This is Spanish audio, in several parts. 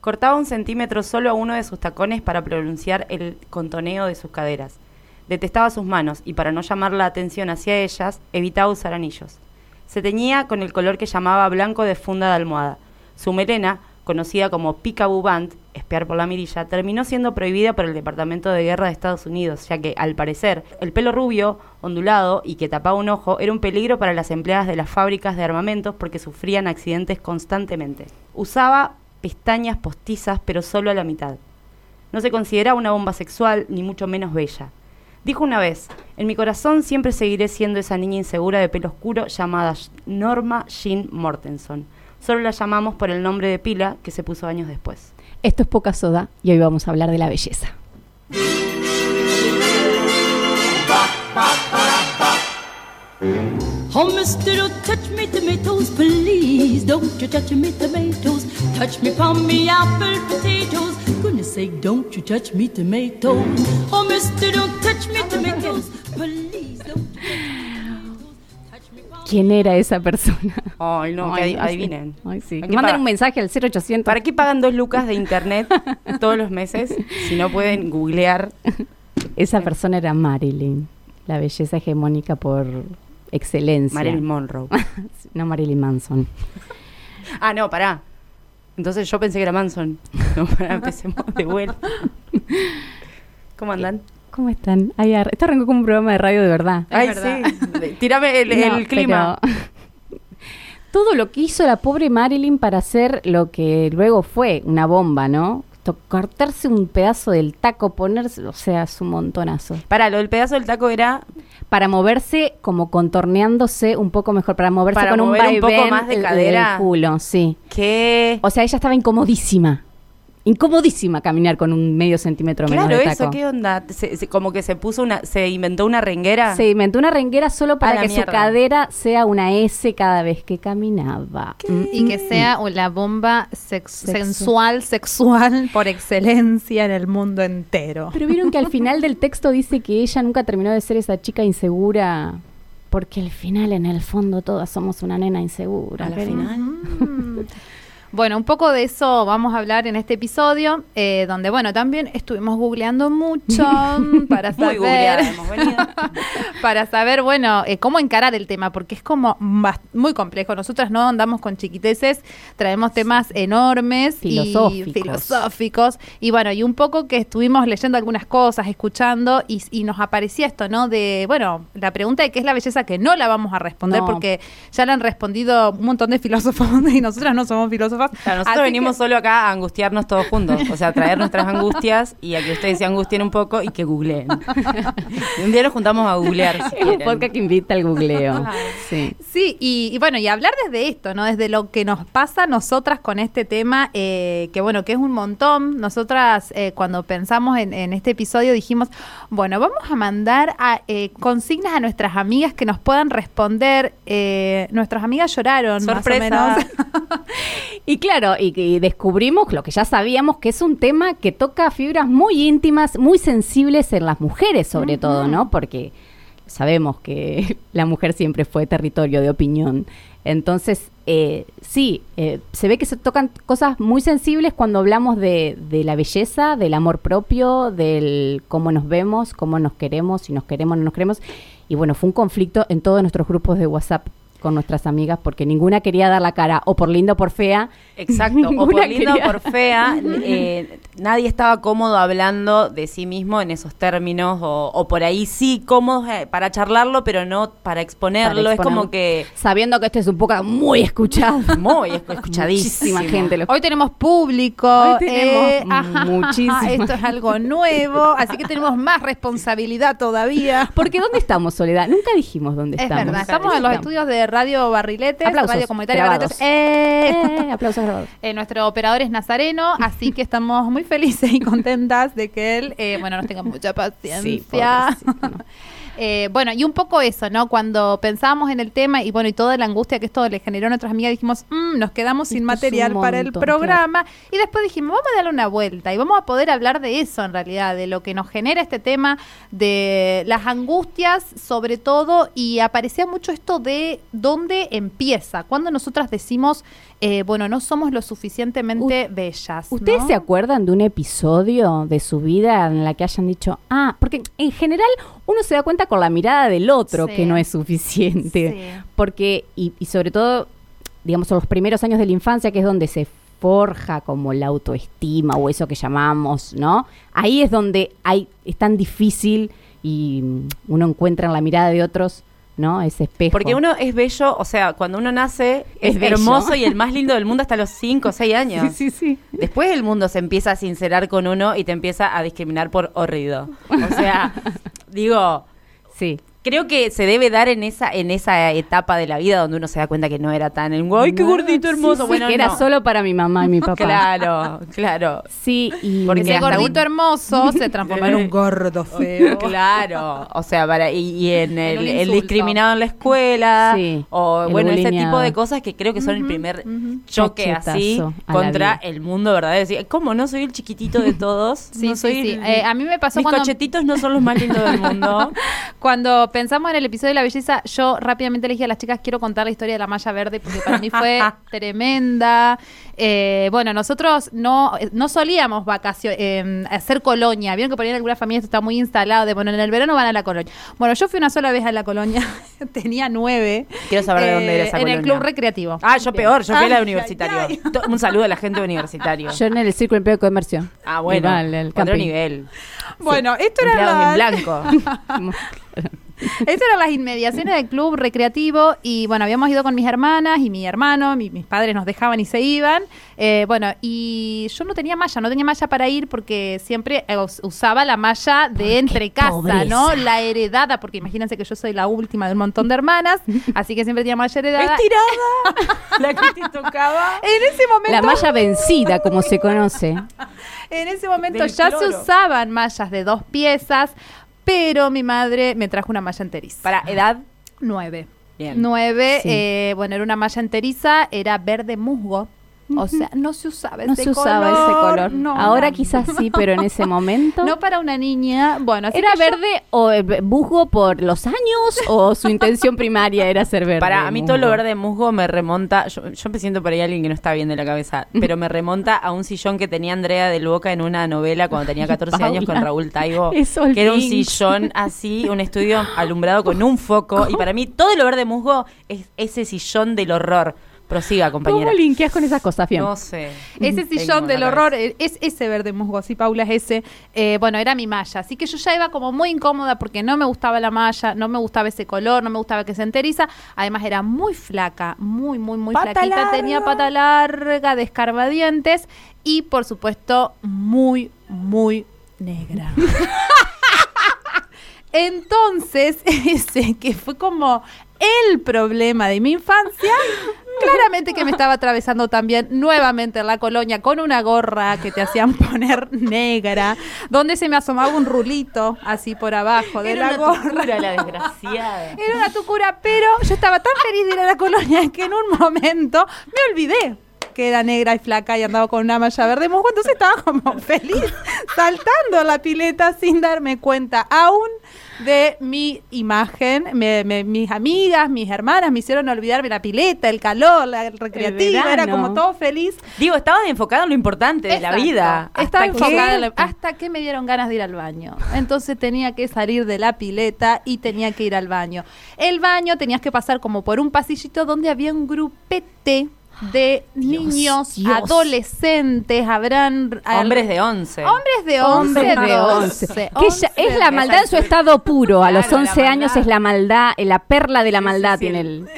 Cortaba un centímetro solo a uno de sus tacones para pronunciar el contoneo de sus caderas. Detestaba sus manos y para no llamar la atención hacia ellas, evitaba usar anillos. Se teñía con el color que llamaba blanco de funda de almohada. Su melena, conocida como Peekaboo Band, espiar por la mirilla, terminó siendo prohibida por el Departamento de Guerra de Estados Unidos, ya que, al parecer, el pelo rubio, ondulado y que tapaba un ojo era un peligro para las empleadas de las fábricas de armamentos porque sufrían accidentes constantemente. Usaba pestañas postizas, pero solo a la mitad. No se consideraba una bomba sexual, ni mucho menos bella. Dijo una vez, en mi corazón siempre seguiré siendo esa niña insegura de pelo oscuro llamada Norma Jean Mortenson. Solo la llamamos por el nombre de pila que se puso años después. Esto es Poca Soda y hoy vamos a hablar de la belleza. Oh, mister, don't touch me tomatoes, please. Don't you touch me tomatoes. Touch me me apple potatoes. Goodness sake, don't you touch me tomatoes. Oh, mister, don't touch me tomatoes, please. Don't ¿Quién era esa persona? Ay, no, que adivinen. Ay, sí. Que manden un mensaje al 0800. ¿Para qué pagan dos lucas de internet todos los meses si no pueden googlear? Esa persona era Marilyn, la belleza hegemónica por excelencia. Marilyn Monroe. no Marilyn Manson. ah, no, pará. Entonces yo pensé que era Manson. No, empecemos de vuelta. ¿Cómo andan? ¿Cómo están? Ay, esto arrancó como un programa de radio de verdad. Ay, sí. Tírame el, clima. todo lo que hizo la pobre Marilyn para hacer lo que luego fue una bomba, ¿no? Cortarse un pedazo del taco, ponerse, o sea, es un montonazo. Para, lo del pedazo del taco era para moverse como contorneándose un poco mejor, para moverse con un, un poco más de cadera. culo, sí. ¿Qué? O sea, ella estaba incomodísima incomodísima caminar con un medio centímetro menos de taco. Claro, eso, ¿qué onda? como que se puso una, se inventó una renguera. Se inventó una renguera solo para que su cadera sea una S cada vez que caminaba. Mm, y que sea la bomba sensual, sexual por excelencia en el mundo entero. Pero vieron que al final del texto dice que ella nunca terminó de ser esa chica insegura porque al final, en el fondo, todas somos una nena insegura. Al final. Bueno, un poco de eso vamos a hablar en este episodio, eh, donde, bueno, también estuvimos googleando mucho para saber, Muy para saber, bueno, eh, cómo encarar el tema, porque es como muy complejo. Nosotras no andamos con chiquiteces, traemos temas enormes filosóficos. y filosóficos, y bueno, y un poco que estuvimos leyendo algunas cosas, escuchando, y, nos aparecía esto, ¿no? De, bueno, la pregunta de qué es la belleza que no la vamos a responder, porque ya la han respondido un montón de filósofos y nosotras no somos filósofos nosotros venimos solo acá a angustiarnos todos juntos, o sea, a traer nuestras angustias y a que ustedes se angustien un poco y que googleen. un día nos juntamos a googlear. Si un podcast que invita al googleo. Sí, sí y, bueno, y hablar desde esto, ¿no? Desde lo que nos pasa a nosotras con este tema, eh, que bueno, que es un montón. Nosotras eh, cuando pensamos en, este episodio dijimos, bueno, vamos a mandar a, eh, consignas a nuestras amigas que nos puedan responder. nuestras amigas lloraron, Sorpresa. más o menos. Y claro, y, descubrimos lo que ya sabíamos, que es un tema que toca fibras muy íntimas, muy sensibles en las mujeres sobre todo, ¿no? Porque sabemos que la mujer siempre fue territorio de opinión. Entonces, eh, sí, eh, se ve que se tocan cosas muy sensibles cuando hablamos de, de, la belleza, del amor propio, del cómo nos vemos, cómo nos queremos, si nos queremos o no nos queremos. Y bueno, fue un conflicto en todos nuestros grupos de WhatsApp con nuestras amigas porque ninguna quería dar la cara o por linda o por fea. Exacto, o por linda o por fea. Eh, nadie estaba cómodo hablando de sí mismo en esos términos o, por ahí sí cómodos eh, para charlarlo, pero no para exponerlo. Es como que... Sabiendo que este es un poco muy escuchado. Muy escuchadísima gente. Hoy tenemos público. Hoy tenemos eh, muchísimo. Esto es algo nuevo, así que tenemos más responsabilidad todavía. Porque ¿dónde estamos, Soledad? Nunca dijimos dónde es estamos. Verdad, estamos en los estudios de Radio Barriletes, aplausos, Radio Comunitaria Barriletes. Eh, eh, aplausos grabados. Eh, nuestro operador es Nazareno, así que estamos muy felices y contentas de que él, eh, bueno, nos tenga mucha paciencia. Eh, bueno, y un poco eso, ¿no? Cuando pensábamos en el tema y bueno, y toda la angustia que esto le generó a nuestras amigas, dijimos, "Mm, nos quedamos sin material para el programa. Y después dijimos, vamos a darle una vuelta y vamos a poder hablar de eso en realidad, de lo que nos genera este tema, de las angustias sobre todo, y aparecía mucho esto de dónde empieza, cuando nosotras decimos, eh, bueno, no somos lo suficientemente bellas. ¿Ustedes ¿no? se acuerdan de un episodio de su vida en la que hayan dicho, ah, porque en general uno se da cuenta con la mirada del otro Sí. que no es suficiente? Sí. Porque, y, y sobre todo, digamos, en los primeros años de la infancia, que es donde se forja como la autoestima o eso que llamamos, ¿no? Ahí es donde hay, es tan difícil y mm, uno encuentra en la mirada de otros, ¿no? Ese espejo. Porque uno es bello, o sea, cuando uno nace es, hermoso y el más lindo del mundo hasta los 5 o 6 años. Sí, sí, sí. Después el mundo se empieza a sincerar con uno y te empieza a discriminar por horrido. O sea, digo, Sí. Creo que se debe dar en esa en esa etapa de la vida donde uno se da cuenta que no era tan el ¡ay, qué No, gordito hermoso! sí, bueno, que era solo para mi mamá y mi papá. Claro, claro. Sí, y Porque Ese gordito un- hermoso se transformó en un gordo feo. Claro, o sea, para, y, y en el, discriminado en la escuela, Sí, o bueno, ese tipo de cosas que creo que son el primer choque así contra el mundo verdadero. Decir, ¿Cómo no soy el chiquitito de todos? Sí, no sí, soy sí. el- Eh, a mí me pasó Mis cuando- cochetitos no son los más lindos del mundo. Cuando pensamos en el episodio de la belleza, yo rápidamente le dije a las chicas, quiero contar la historia de la malla verde porque para mí fue tremenda. Eh, bueno, nosotros no, no solíamos vacaciones, eh, hacer colonia. Vieron que por ahí en algunas familias esto está muy instalado de, bueno, en el verano van a la colonia. Bueno, yo fui una sola vez a la colonia, tenía nueve. Quiero saber de dónde era esa En el colonia. club recreativo. Ah, yo peor, yo fui a la. To- Un saludo a la gente de universitario. Yo en el Círculo Empleo de Comercio. ah, bueno, Igual, el otro nivel. Bueno, esto era Empleados en la- blanco. Estas eran las inmediaciones del club recreativo y bueno, habíamos ido con mis hermanas y mi hermano, mi- mis padres nos dejaban y se iban. Eh, bueno, y yo no tenía malla, no tenía malla para ir porque siempre us- usaba la malla de entre casa. ¿no? La heredada, porque imagínense que yo soy la última de un montón de hermanas, así que siempre tenía malla heredada. Estirada. La que te tocaba. En ese momento, La malla vencida, como se conoce. en ese momento ya se usaban mallas de dos piezas, pero mi madre me trajo una malla enteriza. Para edad. Nueve. Bien. Nueve, Sí. eh, bueno, era una malla enteriza, era verde musgo. O sea, no se usaba No ese se usaba color. ese color. no, Ahora no. quizás sí, pero en ese momento. No para una niña. Bueno, así ¿Era que yo- verde o eh, musgo por los años o su intención primaria era ser verde? Para a mí todo lo verde musgo me remonta, yo, yo me siento por ahí alguien que no está bien de la cabeza, pero me remonta a un sillón que tenía Andrea del Boca en una novela cuando tenía 14 años con Raúl Taibo, eso que era un sillón así, un estudio alumbrado con un foco, y para mí todo lo verde musgo es ese sillón del horror. Prosiga, compañera. ¿Cómo linkeas con esas cosas, Fiam? No sé. Ese sillón del horror cabeza. es ese verde musgo, sí, Paula es ese. Eh, bueno, era mi malla. Así que yo ya iba como muy incómoda porque no me gustaba la malla, no me gustaba ese color, no me gustaba que se enteriza. Además era muy flaca, muy, muy, muy Pata flaquita. larga. Tenía pata larga, de escarbadientes y, por supuesto, muy, muy negra. Entonces, ese que fue como el problema de mi infancia, claramente que me estaba atravesando también nuevamente en la colonia con una gorra que te hacían poner negra, donde se me asomaba un rulito así por abajo de Era la una gorra. tucura, la desgraciada. Era una tucura, pero yo estaba tan feliz de ir a la colonia que en un momento me olvidé que era negra y flaca y andaba con una malla verde musgo, entonces estaba como feliz saltando a la pileta sin darme cuenta aún de mi imagen. Me- me- mis amigas, mis hermanas me hicieron olvidarme la pileta, el calor, la recreativa, era como todo feliz. Digo, estabas enfocado en lo importante de la vida. Estaba ¿Hasta enfocada en la- hasta que me dieron ganas de ir al baño. Entonces tenía que salir de la pileta y tenía que ir al baño. El baño tenías que pasar como por un pasillito donde había un grupete de niños, Dios. adolescentes, habrán Hombres de 11. hombres de 11, Hombres de 11. Que ya- es la maldad en su estado puro. A los Claro, la 11 años es la maldad, eh, la perla de la maldad sí. tiene el...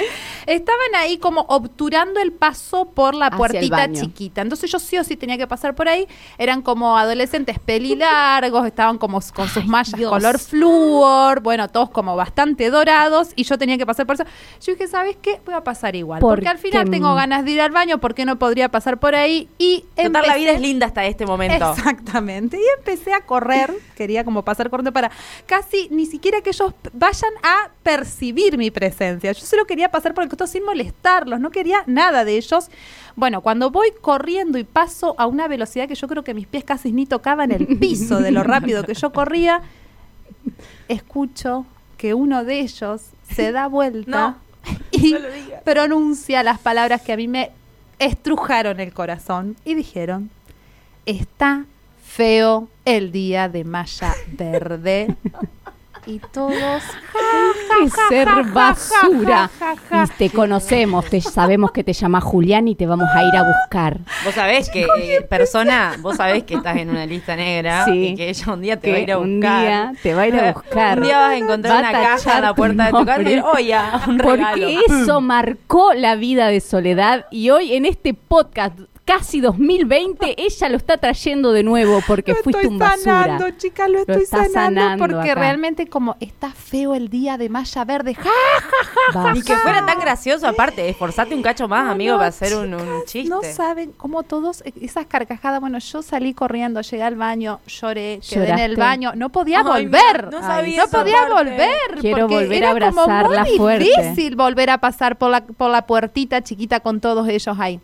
estaban ahí como obturando el paso por la puertita chiquita. Entonces yo sí o sí tenía que pasar por ahí. Eran como adolescentes pelilargos, estaban como con sus mallas Dios. color flúor, bueno, todos como bastante dorados y yo tenía que pasar por eso. Yo dije, ¿sabes qué? Voy a pasar igual. Porque al final tengo ganas de ir al baño, ¿por qué no podría pasar por ahí? Y Total, la empecé- vida es linda hasta este momento. Exactamente. Y empecé a correr, quería como pasar corriendo para casi ni siquiera que ellos vayan a percibir mi presencia. Yo solo quería pasar por el costado sin molestarlos, no quería nada de ellos. Bueno, cuando voy corriendo y paso a una velocidad que yo creo que mis pies casi ni tocaban el piso de lo rápido que yo corría, escucho que uno de ellos se da vuelta No, y no pronuncia las palabras que a mí me estrujaron el corazón y dijeron, está feo el día de malla verde. y todos... que ser basura. Y te conocemos, te sabemos que te llamas Julián y te vamos a ir a buscar. Vos sabés que, eh, persona, vos sabés que estás en una lista negra Sí. y que ella un día te va a ir a Que un buscar. día te va a ir a buscar. Un día vas a encontrar Va a una caja tachar en la puerta de tu casa y decir, oye, un regalo. Porque eso marcó la vida de Soledad y hoy en este podcast casi 2020 ella lo está trayendo de nuevo porque Lo fuiste estoy un basura. sanando, chicas, lo Lo estoy está sanando, sanando porque acá. realmente como está feo el día de malla verde. ¡Ja! Basta. Y que fuera tan gracioso, aparte, esforzate un cacho más, No, amigo, no, para hacer un, un chiste. No saben cómo todos, eh, esas carcajadas, bueno, yo salí corriendo, llegué al baño, lloré, quedé en el baño, no podía Ay, volver. no Ay, sabía no esa podía parte. volver. Quiero porque volver a era como abrazarla muy fuerte. difícil volver a pasar por la, por la puertita chiquita con todos ellos ahí.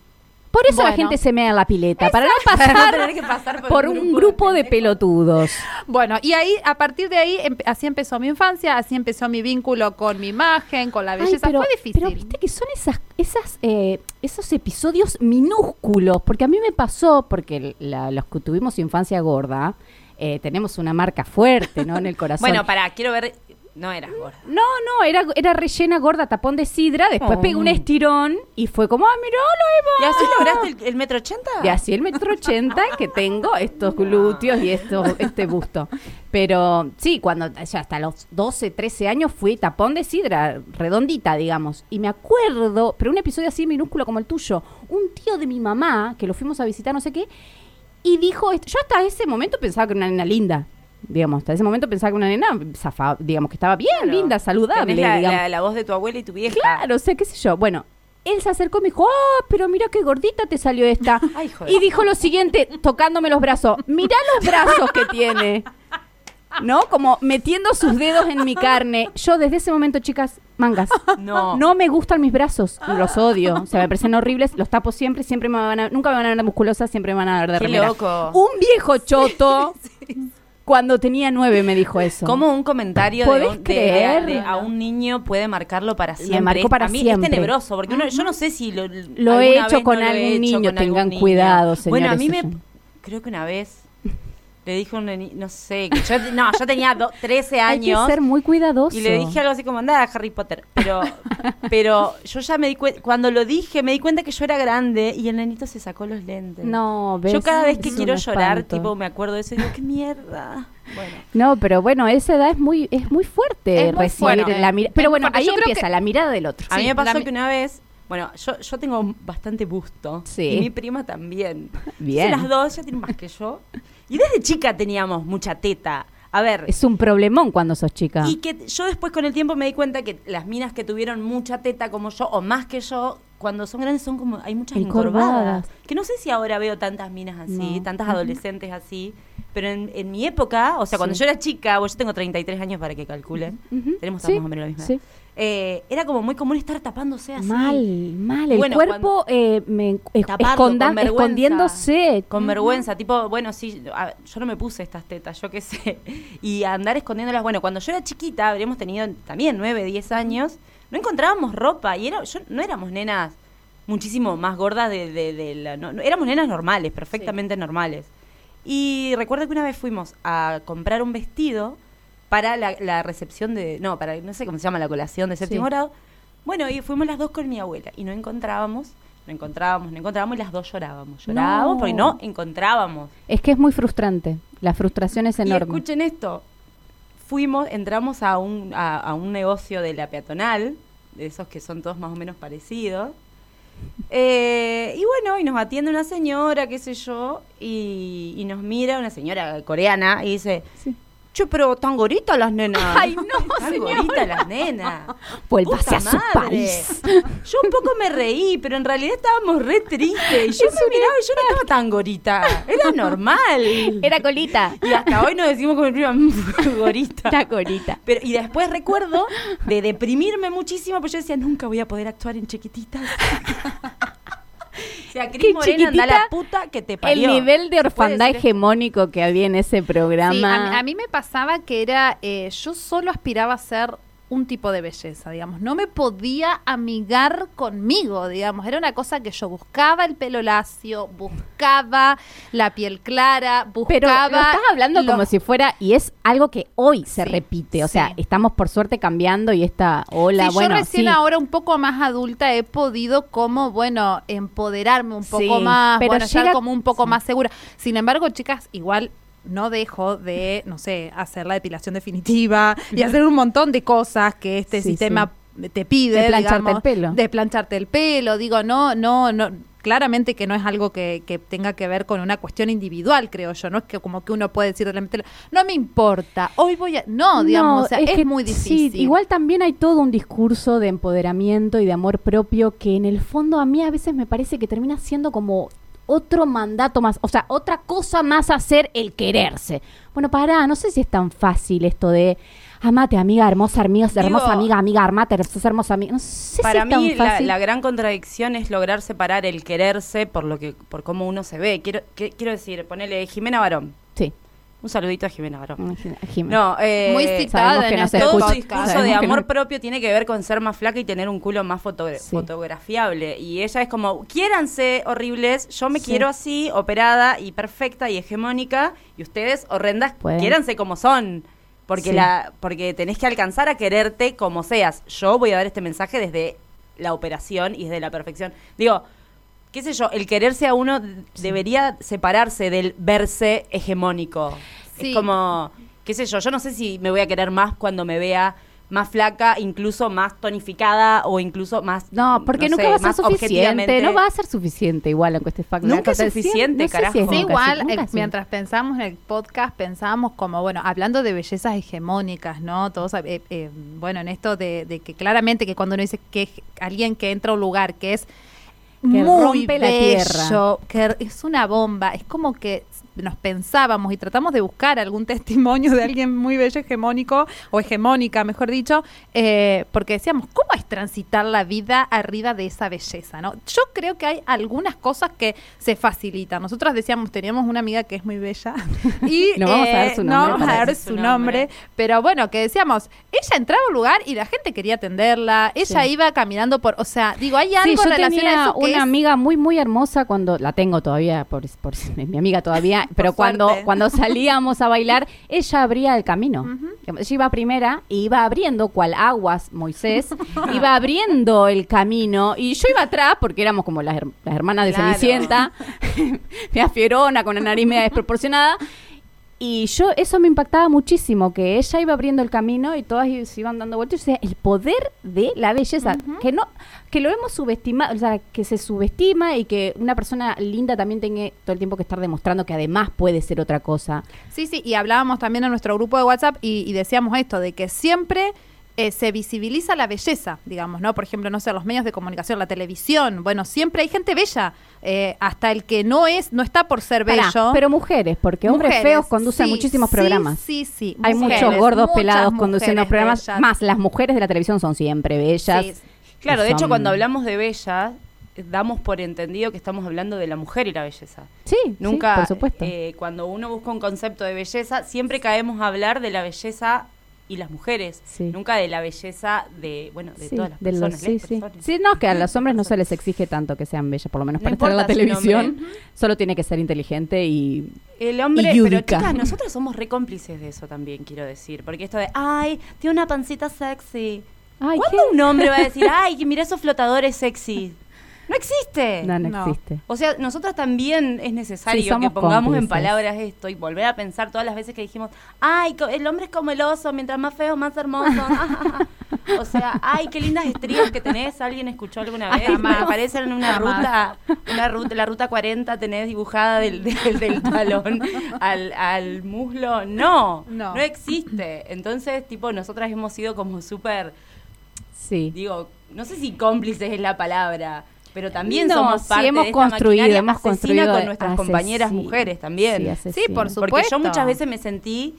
Por eso la gente se mea en la pileta, para no Para no pasar tener que pasar por un grupo de pelotudos. Bueno, y ahí, a partir de ahí, empe- así empezó mi infancia, así empezó mi vínculo con mi imagen, con la Ay, belleza. pero, Fue difícil. pero viste que son esas, esas, eh, esos episodios minúsculos, porque a mí me pasó, porque la- los que tuvimos infancia gorda, eh, tenemos una marca fuerte, ¿no? En el corazón. Bueno, pará, quiero ver. No eras gorda. No, no, era, era rellena gorda, tapón de sidra, después Oh. pegué un estirón y fue como, ah, mirá, ¿Y lo así lograste el, el metro ochenta? Y así el metro ochenta que tengo, estos glúteos y esto, este busto. Pero sí, cuando ya hasta los 12, 13 años fui tapón de sidra, redondita, digamos. Y me acuerdo, pero un episodio así minúsculo como el tuyo, un tío de mi mamá, que lo fuimos a visitar, no sé qué, y dijo, esto. yo hasta ese momento pensaba que era una nena linda. Digamos, hasta ese momento pensaba que una nena, digamos, que estaba bien, Claro. linda, saludable. La, la- la voz de tu abuela y tu vieja. Claro, o sea, qué sé yo. Bueno, él se acercó y me dijo, ah, pero mira qué gordita te salió esta. Ay, y dijo lo siguiente, tocándome los brazos, mirá los brazos que tiene. ¿No? Como metiendo sus dedos en mi carne. Yo desde ese momento, chicas, mangas. No. No me gustan mis brazos, los odio. O sea, me parecen horribles, los tapo siempre, siempre me van a, nunca me van a ver musculosa, siempre me van a ver de Qué remera. loco. Un viejo choto, cuando tenía nueve me dijo eso. Como un comentario de, ¿Podés un- de- creer? de- a un niño puede marcarlo para siempre. marcó para a mí siempre. es tenebroso, porque uno- yo no sé si lo, Lo he hecho con no lo he algún hecho niño, con tengan algún niño. cuidado, Bueno, a señores, mí me... Creo que una vez le dije a un neni- no sé, que yo, no, yo tenía do- 13 Hay que años. ser muy cuidadoso. Y le dije algo así como, anda, Harry Potter. Pero, pero yo ya me di cuenta, cuando lo dije, me di cuenta que yo era grande y el nenito se sacó los lentes. No, ¿ves? Yo cada vez que Es quiero llorar, tipo, me acuerdo de eso y digo, qué mierda. Bueno. No, pero bueno, esa edad es muy es muy fuerte Es muy recibir fuerte. la mirada. Pero bueno, ahí empieza que- la mirada del otro. A mí Sí, me pasó que una vez, bueno, yo, yo tengo bastante busto. Sí. Y mi prima también. Bien. Entonces, las dos ya tienen más que yo. Y desde chica teníamos mucha teta. A ver, Es un problemón cuando sos chica. y que yo después con el tiempo me di cuenta que las minas que tuvieron mucha teta como yo, o más que yo, cuando son grandes son como, hay muchas Encorvadas. encorvadas. Que no sé si ahora veo tantas minas así, No. tantas adolescentes así. Pero en, en mi época, o sea, cuando yo era chica, bueno, yo tengo 33 años para que calculen. Tenemos Sí, más o menos la misma sí. Eh, era como muy común estar tapándose así. Mal, mal. El Bueno, cuerpo eh, me, esconda- con escondiéndose. Con vergüenza, tipo, bueno, sí, a- yo no me puse estas tetas, yo qué sé. Y andar escondiéndolas. Bueno, cuando yo era chiquita, habríamos tenido también 9, 10 años, no encontrábamos ropa y era, yo, no éramos nenas muchísimo más gordas de, de- de la... No, no, éramos nenas normales, perfectamente normales. Y recuerdo que una vez fuimos a comprar un vestido para la, la recepción de... No, para, no sé cómo se llama, la colación de séptimo Sí. grado. Bueno, y fuimos las dos con mi abuela y no encontrábamos, no encontrábamos, no encontrábamos y las dos llorábamos. Llorábamos No. porque no encontrábamos. Es que es muy frustrante. La frustración es Y enorme. escuchen esto. Fuimos, entramos a un, a, a un negocio de la peatonal, de esos que son todos más o menos parecidos. Eh, y bueno, y nos atiende una señora, qué sé yo, y, y nos mira una señora coreana y dice, che, pero tan goritas las nenas. Ay, no, tan goritas las nenas. Vuélvase Puta a su país. Yo un poco me reí, pero en realidad estábamos re tristes. Y yo me miraba y yo no estaba tan gorita. Era normal. Era colita. Y hasta hoy nos decimos con mi prima, "Mm, gorita. Era colita. Pero, y después recuerdo de deprimirme muchísimo, porque yo decía, nunca voy a poder actuar en chiquititas. o sea, Qué Cris Morena, anda chiquitita, la puta que te El parió. nivel de ¿Se puede orfandad hegemónico que había en ese programa. Sí, a, mí- a mí me pasaba que era, eh, yo solo aspiraba a ser un tipo de belleza, digamos. No me podía amigar conmigo, digamos. Era una cosa que yo buscaba el pelo lacio, buscaba la piel clara, buscaba... Pero lo estás hablando los- como si fuera, y es algo que hoy se Sí, repite. O sea, estamos por suerte cambiando y esta ola, Sí, bueno, yo recién ahora un poco más adulta he podido como, bueno, empoderarme un poco más, pero bueno, estar como un poco más segura. Sin embargo, chicas, igual no dejo de, no sé, hacer la depilación definitiva y hacer un montón de cosas que este Sí, sistema te pide, De plancharte digamos, el pelo. de plancharte el pelo, digo, no, no, no, claramente que no es algo que, que tenga que ver con una cuestión individual, creo yo, no es que como que uno puede decir realmente, no me importa, hoy voy a, no, digamos, o sea, es, que muy sí, difícil. igual también hay todo un discurso de empoderamiento y de amor propio que en el fondo a mí a veces me parece que termina siendo como otro mandato más, o sea, otra cosa más hacer el quererse. Bueno, pará, no sé si es tan fácil esto de amate, amiga, hermosa, amiga, hermosa amiga, amiga, armate, sos hermosa amiga. No sé Para si es tan mí la, fácil. la gran contradicción es lograr separar el quererse por lo que por cómo uno se ve. Quiero que- quiero decir, ponele Jimena Barón. Un saludito a Jimena Barón. No, eh, Muy citada que en no este todo escucha. discurso de amor no- propio tiene que ver con ser más flaca y tener un culo más fotogra- Sí. fotografiable. Y ella es como, quiéranse horribles, yo me Sí. quiero así, operada y perfecta y hegemónica, y ustedes horrendas, Pueden. quiéranse como son. Porque, Sí. la, porque tenés que alcanzar a quererte como seas. Yo voy a dar este mensaje desde la operación y desde la perfección. Digo, qué sé yo, el quererse a uno debería separarse del verse hegemónico. Sí. Es como, qué sé yo, yo no sé si me voy a querer más cuando me vea más flaca, incluso más tonificada o incluso más... No, porque no nunca sé, va a ser suficiente. No va a ser suficiente igual aunque estés flaca. Nunca es No sé suficiente, si carajo. es Sí, igual, eh, mientras pensamos en el podcast, pensábamos como, bueno, hablando de bellezas hegemónicas, ¿no? Todos, eh, eh, bueno, en esto de, de que claramente que cuando uno dice que es alguien que entra a un lugar que es muy rompe la bello, que es una bomba, es como que nos pensábamos y tratamos de buscar algún testimonio de alguien muy bello, hegemónico, o hegemónica, mejor dicho, eh, porque decíamos, ¿cómo es transitar la vida arriba de esa belleza? ¿no? Yo creo que hay algunas cosas que se facilitan. Nosotras decíamos, teníamos una amiga que es muy bella y No vamos a dar su no nombre vamos a dar su su nombre, nombre. pero bueno, que decíamos, ella entraba a un lugar y la gente quería atenderla, ella Sí. iba caminando por, o sea, digo, hay Sí, algo yo en relación tenía a eso que una es- amiga muy muy hermosa cuando la tengo todavía por, por mi amiga todavía, pero cuando suerte. cuando salíamos a bailar ella abría el camino. Ella iba primera y iba abriendo cual aguas Moisés, iba abriendo el camino y yo iba atrás porque éramos como las, her- las hermanas de Claro. Cenicienta, media fierona con la nariz media desproporcionada. Y yo, eso me impactaba muchísimo, que ella iba abriendo el camino y todas se iban dando vueltas. O sea, el poder de la belleza, que no, que lo hemos subestimado, o sea, que se subestima y que una persona linda también tenga todo el tiempo que estar demostrando que además puede ser otra cosa. Sí, sí, y hablábamos también en nuestro grupo de WhatsApp y, y decíamos esto, de que siempre eh, se visibiliza la belleza, digamos, ¿no? Por ejemplo, no sé, los medios de comunicación, la televisión, bueno, siempre hay gente bella, eh, hasta el que no es, no está por ser Pará, bello. pero mujeres, porque hombres Mujeres, feos conducen sí, muchísimos programas. Sí, sí. Hay mujeres, muchos gordos pelados conduciendo programas, bellas. más las mujeres de la televisión son siempre bellas. Sí, Claro, de hecho, cuando hablamos de bella, damos por entendido que estamos hablando de la mujer y la belleza. Sí, sí, Nunca, por supuesto. eh, cuando uno busca un concepto de belleza, siempre caemos a hablar de la belleza y las mujeres, Sí. nunca de la belleza de, bueno, de Sí, todas las de personas. sí, las sí. personas. Sí, no, que a los hombres no se les exige tanto que sean bellas, por lo menos No para estar en la televisión. nombre. Solo tiene que ser inteligente y El hombre, pero chicas, nosotros somos re cómplices de eso también, quiero decir. Porque esto de, ay, tiene una pancita sexy. Ay, ¿Cuándo ¿qué? un hombre va a decir, ay, mira esos flotadores sexy? No existe. No, no, No. existe. O sea, nosotras también es necesario Sí, que pongamos en palabras esto y volver a pensar todas las veces que dijimos, ay, el hombre es como el oso, mientras más feo, más hermoso. o sea, ay, qué lindas estrías que tenés. ¿Alguien escuchó alguna vez? Me aparecen en una ruta, una ruta, la ruta 40 tenés dibujada del, del, del talón al, al muslo. No, No. no, existe. Entonces, tipo, nosotras hemos sido como súper Sí. digo, no sé si cómplices es la palabra, pero también No, somos sí, parte hemos de esta construido, hemos asesina construido con nuestras compañeras mujeres también. Sí. Sí, por Porque supuesto. yo muchas veces me sentí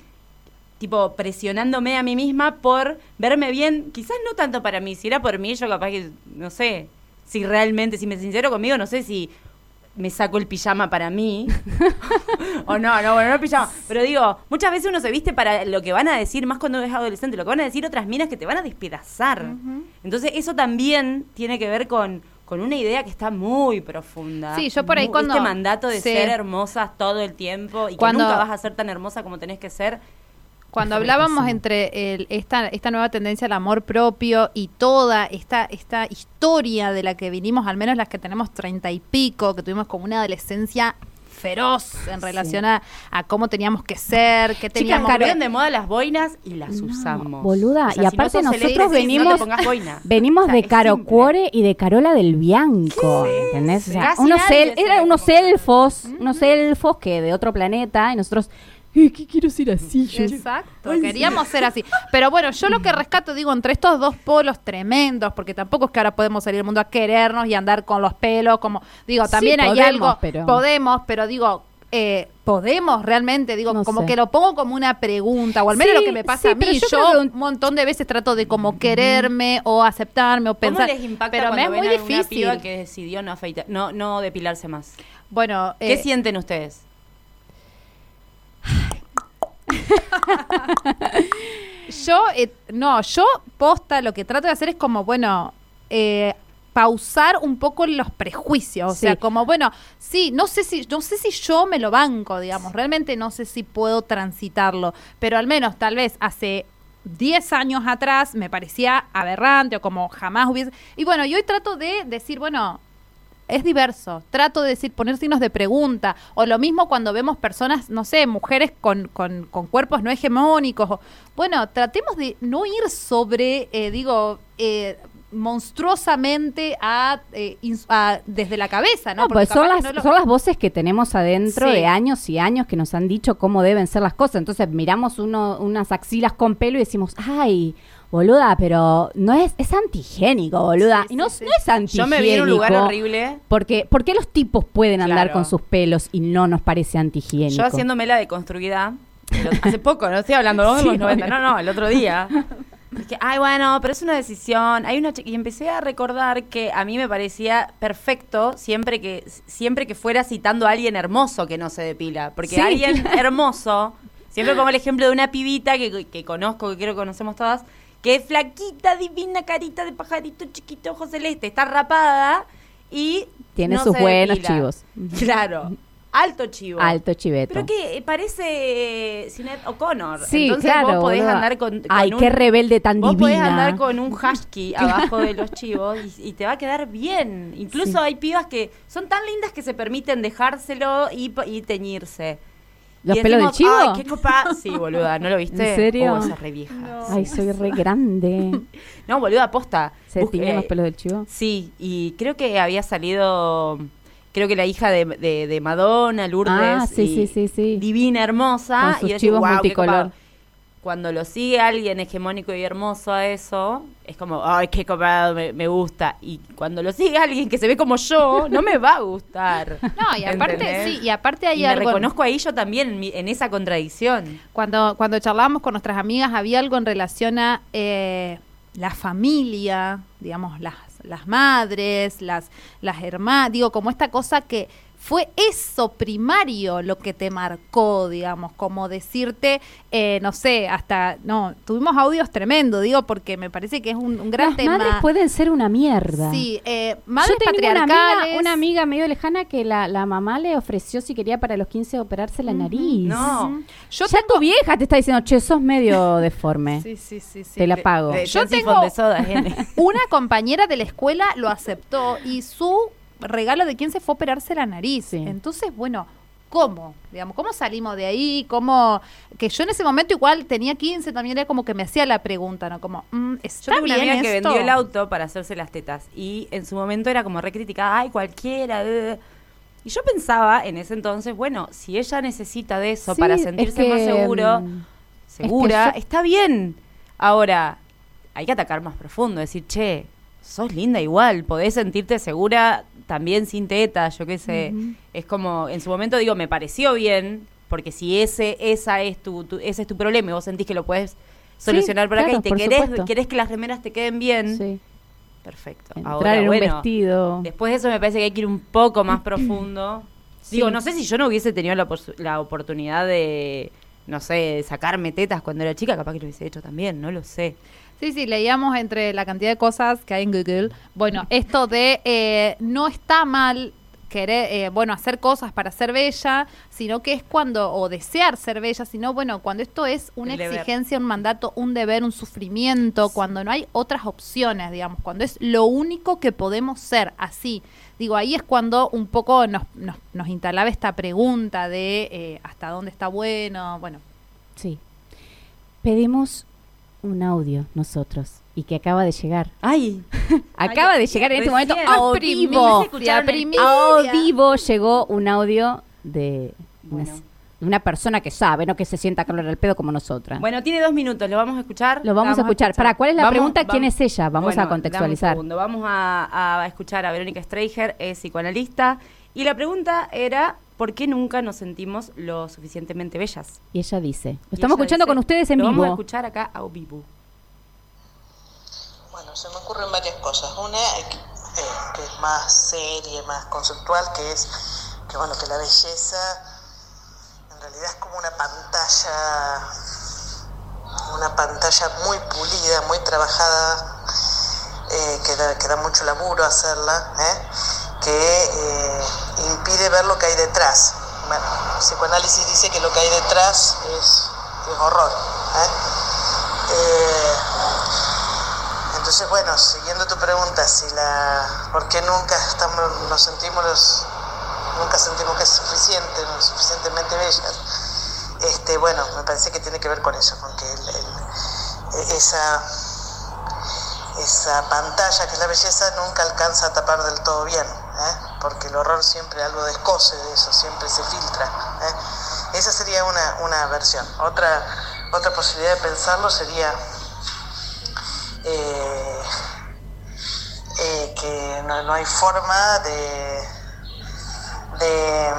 tipo presionándome a mí misma por verme bien, quizás no tanto para mí, si era por mí yo capaz que no sé, si realmente si me sincero conmigo, no sé si me saco el pijama para mí. o no, no, bueno, no el pijama. Pero digo, muchas veces uno se viste para lo que van a decir, más cuando es adolescente, lo que van a decir otras minas que te van a despedazar. Entonces, eso también tiene que ver con, con una idea que está muy profunda. Sí, yo por ahí Mu- cuando- Este mandato de sí. ser hermosas todo el tiempo y Cuando- que nunca vas a ser tan hermosa como tenés que ser. Cuando hablábamos entre el- esta, esta nueva tendencia al amor propio y toda esta, esta historia de la que vinimos, al menos las que tenemos treinta y pico, que tuvimos como una adolescencia feroz en relación a, a cómo teníamos que ser, qué Chicas, teníamos cambiaron que... de moda las boinas y las No, usamos. boluda, O sea, y si no aparte nosotros venimos- No. Venimos O sea, de Caro simple. Cuore y de Carola del Bianco, ¿entendés? O sea, Casi unos el- eran unos elfos, unos elfos que de otro planeta y nosotros, "Eh, ¿qué quiero ser así yo? Exacto, queríamos ser así. Pero bueno, yo lo que rescato, digo, entre estos dos polos tremendos, porque tampoco es que ahora podemos salir al mundo a querernos y andar con los pelos, como, digo, Sí, también hay podemos, algo, pero- podemos, pero digo, eh, podemos realmente, digo, No como sé. que lo pongo como una pregunta, o al menos Sí, lo que me pasa sí, a mí, yo un- montón de veces trato de como quererme o aceptarme o ¿Cómo pensar, les impacta pero me es muy difícil. que decidió no afeitar, no, no depilarse más? Bueno, ¿Qué eh, sienten ustedes? Yo, eh, no, yo posta lo que trato de hacer es como, bueno, eh, pausar un poco los prejuicios. O Sí. sea, como, bueno, sí, no sé si, no sé si yo me lo banco, digamos, realmente no sé si puedo transitarlo, pero al menos tal vez hace 10 años atrás me parecía aberrante o como jamás hubiese. Y bueno, y hoy trato de decir, bueno, es diverso. Trato de decir, poner signos de pregunta. O lo mismo cuando vemos personas, no sé, mujeres con, con, con cuerpos no hegemónicos. o- bueno, tratemos de no ir sobre, eh, digo, eh, monstruosamente a, eh, a- desde la cabeza, ¿no? Pues son las, que no lo- son las voces que tenemos adentro Sí. de años y años que nos han dicho cómo deben ser las cosas. Entonces miramos uno, unas axilas con pelo y decimos, ay, boluda, pero no es, es antigénico, boluda. Sí, y no, sí, sí. no es antigénico. Yo me vi en un lugar horrible. Porque, ¿Por qué los tipos pueden andar Claro. con sus pelos y no nos parece antihigiénico? Yo haciéndome la deconstruida, hace poco, no estoy hablando de Sí, los 90, obvio. no, no, el otro día. Dije, ay, bueno, pero es una decisión. Hay una y empecé a recordar que a mí me parecía perfecto siempre que siempre que fuera citando a alguien hermoso que no se depila, porque alguien hermoso, siempre pongo el ejemplo de una pibita que, que conozco, que creo que conocemos todas, que es flaquita, divina, carita de pajarito chiquito, ojo celeste, está rapada y Tiene no sus se buenos depila. chivos. Claro, alto chivo. Alto chiveto. Pero que eh, parece eh, Sinead O'Connor. Sí, Entonces claro, vos podés andar con, con Ay, un- qué rebelde tan Vos podés divina. andar con un husky abajo de los chivos y, y te va a quedar bien. Incluso Sí. hay pibas que son tan lindas que se permiten dejárselo y, y teñirse. ¿Los Y pelos del decimos, chivo? Ay, qué copa. Sí, boluda, ¿no lo viste? ¿En serio? Oh, esa re vieja. Ay, soy re grande. No, boluda, posta. ¿Se Busca- tiñen los eh, pelos del chivo? Sí, y creo que había salido, creo que la hija de, de, de Madonna, Lourdes. Ah, sí, y sí, sí, sí. Divina, hermosa. Con sus y chivos "Guau, qué multicolor". Copado". Cuando lo sigue alguien hegemónico y hermoso a eso, es como, ay, qué copado, me, me gusta. Y cuando lo sigue alguien que se ve como yo, no me va a gustar. No, y aparte, ¿Entendés? sí, y aparte hay Y me algo... reconozco ahí yo también en, mi- en esa contradicción. Cuando, cuando charlábamos con nuestras amigas había algo en relación a eh, la familia, digamos, las, las madres, las, las hermanas, digo, como esta cosa que fue eso primario lo que te marcó, digamos, como decirte, eh, no sé, hasta, no, tuvimos audios tremendos, digo, porque me parece que es un, un gran Las tema. madres pueden ser una mierda. Sí, eh, madres Yo tengo una patriarcales. amiga, una amiga medio lejana que la, la mamá le ofreció si quería para los 15 operarse la nariz. No. Yo ya tu vieja te está diciendo, che, sos medio deforme. Sí, sí, sí, sí. Te la pago. De- Yo de tengo- sifón de soda. Una compañera de la escuela lo aceptó y su regalo de quién se fue a operarse la nariz. Sí. Entonces, bueno, ¿cómo? Digamos, ¿cómo salimos de ahí? ¿Cómo? Que yo en ese momento igual tenía 15, también era como que me hacía la pregunta, ¿no? Como, mm, Yo ¿está tengo una bien amiga que vendió el auto para hacerse las tetas y en su momento era como re criticada, ay, cualquiera. eh". Y yo pensaba en ese entonces, bueno, si ella necesita de eso Sí, para es sentirse que, más seguro, mm, segura, yo- está bien. Ahora, hay que atacar más profundo, decir, che, sos linda igual, podés sentirte segura también sin tetas, yo qué sé. Es como, en su momento digo, me pareció bien, porque si ese, esa es tu, tu- ese es tu problema y vos sentís que lo puedes solucionar por acá claro, y te querés, supuesto. querés que las remeras te queden bien, Sí. perfecto. Entrar Ahora, en un bueno, vestido. después de eso me parece que hay que ir un poco más profundo. Sí. Digo, no sé si yo no hubiese tenido la, la oportunidad de, no sé, de sacarme tetas cuando era chica, capaz que lo hubiese hecho también, no lo sé. Sí, sí, leíamos entre la cantidad de cosas que hay en Google. Bueno, esto de eh, no está mal querer, eh, bueno, hacer cosas para ser bella, sino que es cuando, o desear ser bella, sino, bueno, cuando esto es una El deber. exigencia, un mandato, un deber, un sufrimiento, cuando no hay otras opciones, digamos, cuando es lo único que podemos ser, así. Digo, ahí es cuando un poco nos, nos, nos instalaba esta pregunta de eh, hasta dónde está bueno, bueno, Sí. Pedimos un audio nosotros y que acaba de llegar. Ay, Acaba de llegar en este momento a vivo. A vivo llegó un audio de una, Bueno. una persona que sabe, no que se sienta calor al pedo como nosotras. bueno, tiene dos minutos, lo vamos a escuchar. Lo vamos a escuchar. Pará, ¿cuál es la pregunta? ¿Quién es ella? Vamos a contextualizar. un. Vamos a, a escuchar a Verónica Streicher, es psicoanalista. Y la pregunta era, ¿por qué nunca nos sentimos lo suficientemente bellas? Y ella dice, lo estamos escuchando dice- con ustedes en lo vivo. vamos a escuchar acá a vivo. Bueno, se me ocurren varias cosas. Una que eh, que es más seria, más conceptual, que es que bueno, que la belleza en realidad es como una pantalla, una pantalla muy pulida, muy trabajada, eh, que, da, que da mucho laburo hacerla, ¿eh? Que eh, impide ver lo que hay detrás. Bueno, el psicoanálisis dice que lo que hay detrás es, es horror. ¿eh? Eh, entonces, bueno, siguiendo tu pregunta, si la, ¿por qué nunca estamos, nos sentimos los, nunca sentimos que es suficiente, suficientemente bellas? Este, bueno, me parece que tiene que ver con eso, con que el- esa, esa pantalla que es la belleza nunca alcanza a tapar del todo bien, ¿eh? porque el horror siempre algo descose de eso, siempre se filtra. ¿eh? Esa sería una, una versión. Otra, otra posibilidad de pensarlo sería eh, que no, no hay forma de, de,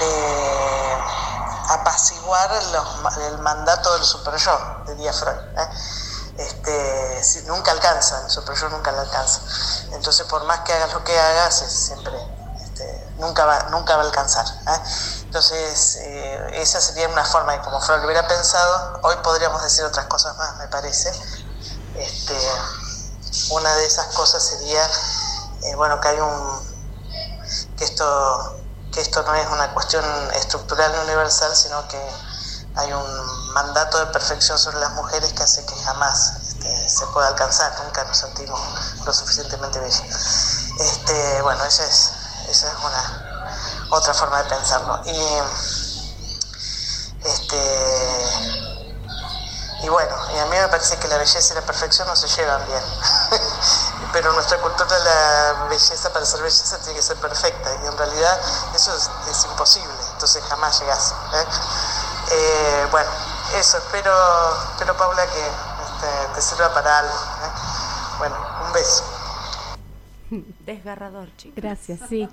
de apaciguar los el mandato del super yo, diría Freud. ¿eh? Este, si- nunca alcanza, el super yo nunca lo alcanza. Entonces, por más que hagas lo que hagas, es siempre este, nunca, va, nunca va a alcanzar. ¿eh? Entonces, eh, esa sería una forma de como Freud lo hubiera pensado. Hoy podríamos decir otras cosas más, me parece. Este, una de esas cosas sería, bueno, que hay un, que esto, que esto no es una cuestión estructural ni universal, sino que hay un mandato de perfección sobre las mujeres que hace que jamás este, se pueda alcanzar, nunca nos sentimos lo suficientemente bellas. Este, bueno, esa es, una otra forma de pensarlo. Y, este, y bueno, y a mí me parece que la belleza y la perfección no se llevan bien. Pero nuestra cultura la belleza para ser belleza tiene que ser perfecta y en realidad eso es, es imposible, entonces jamás llegas. ¿eh? Eh, bueno, eso, espero, espero Paula que este, te sirva para algo. ¿eh? Bueno, un beso. Desgarrador, chicos. Gracias, sí.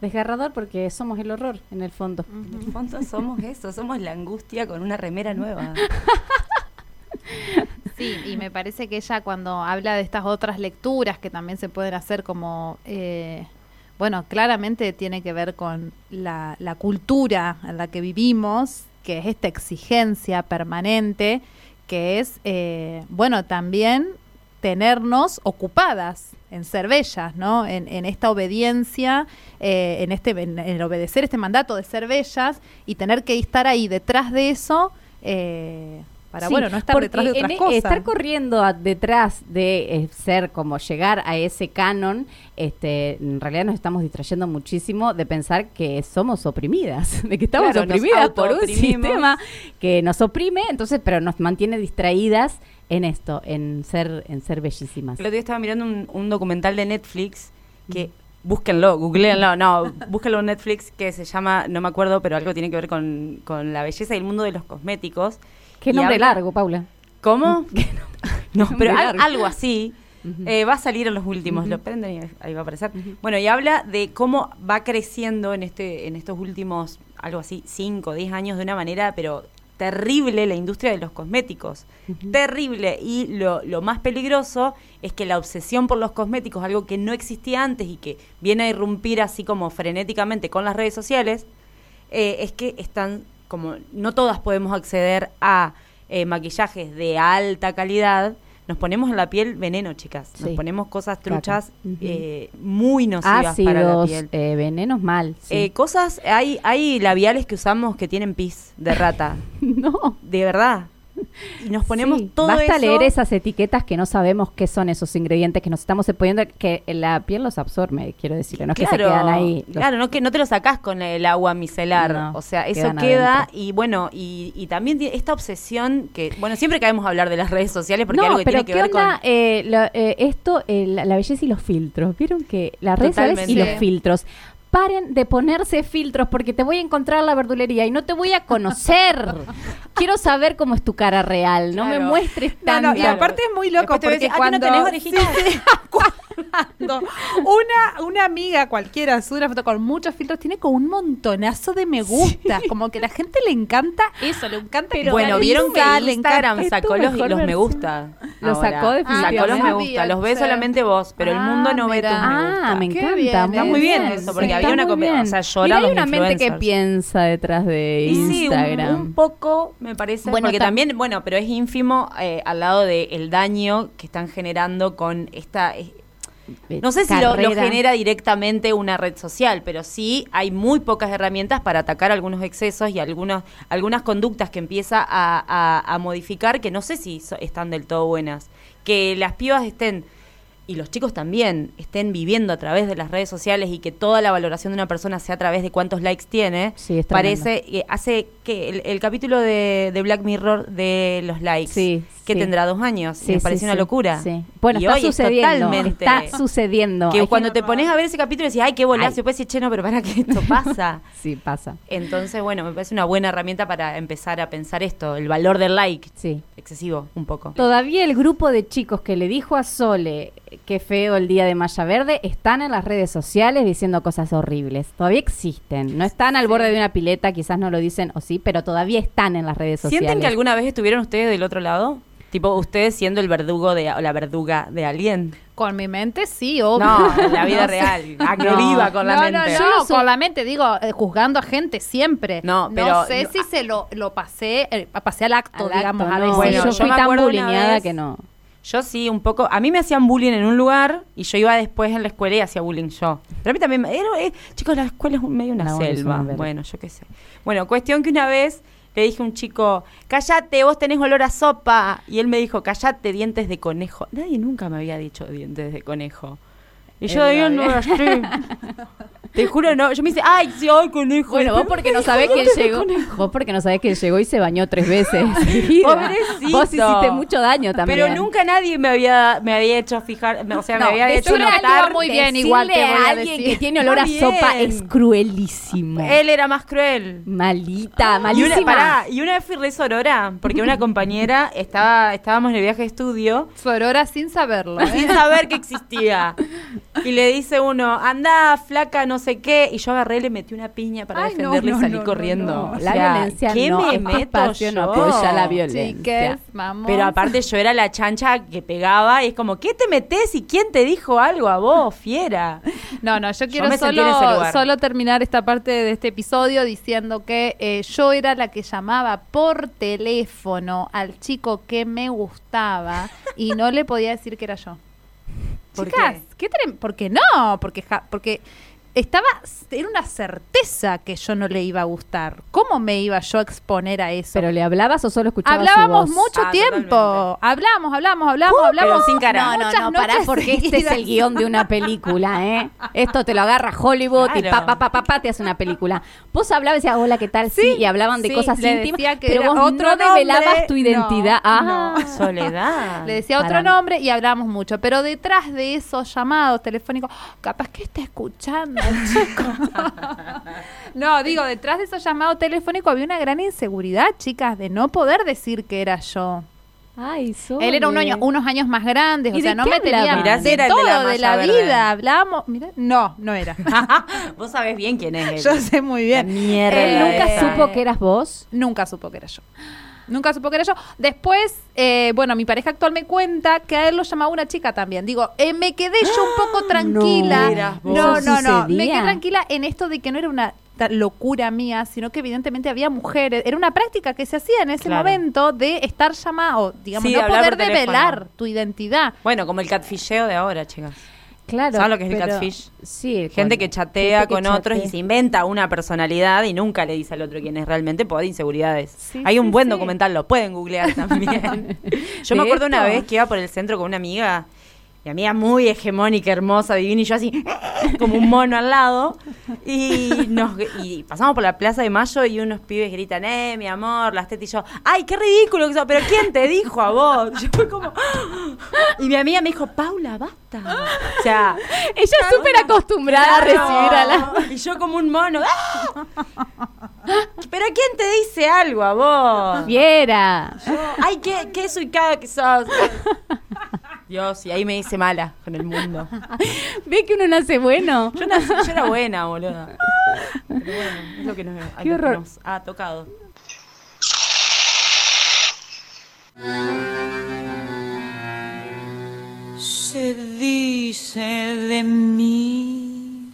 Desgarrador porque somos el horror en el fondo. En el fondo somos eso, somos la angustia con una remera nueva. Sí, y me parece que ella cuando habla de estas otras lecturas que también se pueden hacer como, eh, bueno, claramente tiene que ver con la, cultura en la que vivimos, que es esta exigencia permanente, que es, eh, bueno, también tenernos ocupadas en ser bellas, ¿no? En, en esta obediencia, eh, en este, en, en obedecer este mandato de ser bellas y tener que estar ahí detrás de eso eh, para Sí, bueno, no estar detrás de otras en e- cosas. Estar corriendo a- detrás de eh, ser como llegar a ese canon, este, en realidad nos estamos distrayendo muchísimo de pensar que somos oprimidas, de que estamos Claro, oprimidas por un sistema que nos oprime, entonces, pero nos mantiene distraídas en esto, en ser, en ser bellísimas. El otro día estaba mirando un, un documental de Netflix que búsquenlo, googleenlo, no, búsquenlo en Netflix que se llama, no me acuerdo, pero algo tiene que ver con, con la belleza y el mundo de los cosméticos. Qué nombre habla- largo, Paula. ¿Cómo? no, pero al- algo así. Eh, va a salir en los últimos, lo prenden y ahí va a aparecer. Bueno, y habla de cómo va creciendo en este, en estos últimos, algo así, 5, 10 años de una manera, pero terrible la industria de los cosméticos. Terrible. Y lo, lo más peligroso es que la obsesión por los cosméticos, algo que no existía antes y que viene a irrumpir así como frenéticamente con las redes sociales, eh, es que están como no todas podemos acceder a eh, maquillajes de alta calidad. Nos ponemos en la piel veneno, chicas. Nos Sí. ponemos cosas truchas eh, muy nocivas para la piel. eh, venenos mal. sí. Eh, cosas, hay, hay labiales que usamos que tienen pis de rata. no. de verdad. Y nos ponemos Sí, todo Basta eso. leer esas etiquetas que no sabemos qué son esos ingredientes que nos estamos poniendo, que la piel los absorbe, quiero decir, no es que se quedan ahí. los- Claro, no que no te lo sacás con el agua micelar. No, o sea, eso queda adentro. y bueno, y, y también esta obsesión que, bueno, siempre caemos a hablar de las redes sociales porque no, algo que pero tiene que ¿qué ver onda con eh, lo- eh, esto, eh, la, la belleza y los filtros? ¿Vieron que las redes sociales y los filtros? Paren de ponerse filtros porque te voy a encontrar en la verdulería y no te voy a conocer. Quiero saber cómo es tu cara real, no me Claro. muestres No, tan no, y Claro. aparte es muy loco porque "Ah, que no cuando tenés orejitas". Sí, sí, cuando una, una amiga cualquiera sube una foto con muchos filtros, tiene como un montonazo de me gusta. Como que a la gente le encanta eso, le encanta que bueno, vieron que le Instagram encanta. sacó los, los me gusta. Lo sacó definitivamente. Sacó los me Ah, gusta. Los ve sabía, solamente vos, pero el Ah, mundo no ve tus me mira. gusta. Ah, me encanta. Está muy bien eso, porque Está había una muy compe- bien. o sea, lloran Mira, hay los una mente que piensa detrás de Y sí, un- Instagram. un, poco, me parece. Bueno, porque tam- también, bueno, pero es ínfimo eh, al lado del daño que están generando con esta. eh, no sé si lo, genera directamente una red social, pero sí hay muy pocas herramientas para atacar algunos excesos y algunos, algunas conductas que empieza a, a- a modificar que no sé si so- están del todo buenas. Que las pibas estén, y los chicos también, estén viviendo a través de las redes sociales y que toda la valoración de una persona sea a través de cuántos likes tiene, Sí, parece que hace que el, el capítulo de, de Black Mirror de los likes, Sí, que sí. tendrá dos años, Sí, me parece una locura. sí. Bueno, Y está hoy sucediendo. Está sucediendo. que Hay cuando te pones a ver ese capítulo decís, ay, qué bolazo, y después decís, che, no, pero para que esto pasa. Sí, pasa. Entonces, bueno, me parece una buena herramienta para empezar a pensar esto, el valor del like, Sí. excesivo, un poco. Todavía el grupo de chicos que le dijo a Sole que feo el día de Maya Verde están en las redes sociales diciendo cosas horribles. Todavía existen. No están al borde de una pileta, quizás no lo dicen o sí, pero todavía están en las redes sociales. ¿Sienten que alguna vez estuvieron ustedes del otro lado? Tipo, ustedes siendo el verdugo de, o la verduga de alguien. Con mi mente sí, obvio. No, en la vida No sé. real. A que No. viva con la no, mente. No, con la mente, digo, eh, juzgando a gente siempre. No, pero- sé no, si ah. se lo, lo pasé, eh, pasé al acto, Al digamos, acto, a no. decir. Bueno, yo yo fui me tan bulineada que no. Yo sí, un poco. A mí me hacían bullying en un lugar y yo iba después en la escuela y hacía bullying yo. Pero a mí también. me- era, eh, chicos, la escuela es un- medio una No, selva. Bueno, yo qué sé. Bueno, cuestión que una vez le dije a un chico, cállate, vos tenés olor a sopa. Y él me dijo, cállate, dientes de conejo. Nadie nunca me había dicho dientes de conejo. Y yo ahí no verdad. así. Te juro, no. Yo me dice, ay, sí, ay, conejo. Bueno, vos porque no sabés que él llegó. Vos porque no sabés que él llegó y se bañó tres veces. Pobrecito. Vos hiciste mucho daño también. Pero nunca nadie me había, me había hecho fijar, o sea, No, me había hecho notar. muy bien, igual te voy a alguien decir. que tiene olor a sopa bien. es cruelísimo. Él era más cruel. Malita, Y malísima. una, pará, y una vez fui re sorora, porque una compañera estaba, estábamos en el viaje de estudio Sorora sin saberlo. ¿eh? sin saber que existía. Y le dice uno, anda, flaca, no sé qué. Y yo agarré, le metí una piña para Ay, defenderle no, y salí no, corriendo. no. O La sea, violencia ¿qué no, me meto no yo? apoya la violencia. Chiques, vamos. Pero aparte yo era la chancha que pegaba y es como, ¿qué te metes y quién te dijo algo a vos, fiera? No, no, yo quiero me sentí en ese solo, lugar. solo terminar esta parte de este episodio diciendo que eh, yo era la que llamaba por teléfono al chico que me gustaba y no le podía decir que era yo. ¿Por Chicas, qué? ¿por qué no? Porque, ja- porque estaba, era una certeza que yo no le iba a gustar. ¿Cómo me iba yo a exponer a eso? ¿Pero le hablabas o solo escuchabas su Hablábamos voz? mucho Ah, tiempo. totalmente. Hablamos, hablamos, hablamos, hablamos. sin cara. No, no, no, pará, porque este es el guion de una película, ¿eh? Esto te lo agarra Hollywood y pa, pa, pa, pa, pa, te hace una película. Vos hablabas y decías, hola, ¿qué tal? Sí, Sí, y hablaban de sí, cosas le íntimas, decía que pero era vos otro no develabas nombre, tu identidad. no, ah, no. Soledad. Le decía otro nombre y hablamos mucho. Pero detrás de esos llamados telefónicos, capaz que está escuchando, chico. no, digo, detrás de esos llamados telefónicos había una gran inseguridad, chicas, de no poder decir que era yo. Ay. Él era un año- unos años más grandes, o ¿Y sea, de no qué me tenía? Mirá si de era el de todo la de la vida. Hablábamos, mira, no, no era. Vos sabés bien quién es él. Yo sé muy bien. La mierda Él nunca esa. supo que eras vos. Nunca supo que era yo. Nunca supo que era yo. Después, eh, bueno, mi pareja actual me cuenta que a él lo llamaba una chica también. Digo, eh, me quedé yo un poco tranquila. no. No, ¿Eso no, no. Me quedé tranquila en esto de que no era una locura mía, sino que evidentemente había mujeres. Era una práctica que se hacía en ese Claro. momento de estar llamada, o digamos, Sí, no poder develar tu identidad. Bueno, como el catfisheo de ahora, chicas. Claro. ¿Sabes lo que es el pero- catfish? Sí. Gente que chatea gente que con otros y se inventa una personalidad y nunca le dice al otro quién es realmente por inseguridades. Sí, Hay un sí, buen sí. documental, lo pueden googlear también. Yo ¿De me acuerdo una vez que iba por el centro con una amiga, mi amiga muy hegemónica, hermosa, divina, y yo así, como un mono al lado. Y, nos, y pasamos por la Plaza de Mayo y unos pibes gritan, eh, mi amor, las tetas y yo, ay, qué ridículo que sos, pero ¿quién te dijo a vos? Yo fue como, y mi amiga me dijo, Paula, basta. O sea, Ella es súper acostumbrada a recibir a la... Y yo como un mono. ¡ah! ¿Pero quién te dice algo a vos? Fiera. Ay, qué, qué cada que sos. Dios, y ahí me hice mala con el mundo. ¿Ve que uno nace bueno? Yo, nací- yo era buena, boluda. Pero bueno, es lo que nos, Qué lo que horror. nos ha tocado. se dice de mí.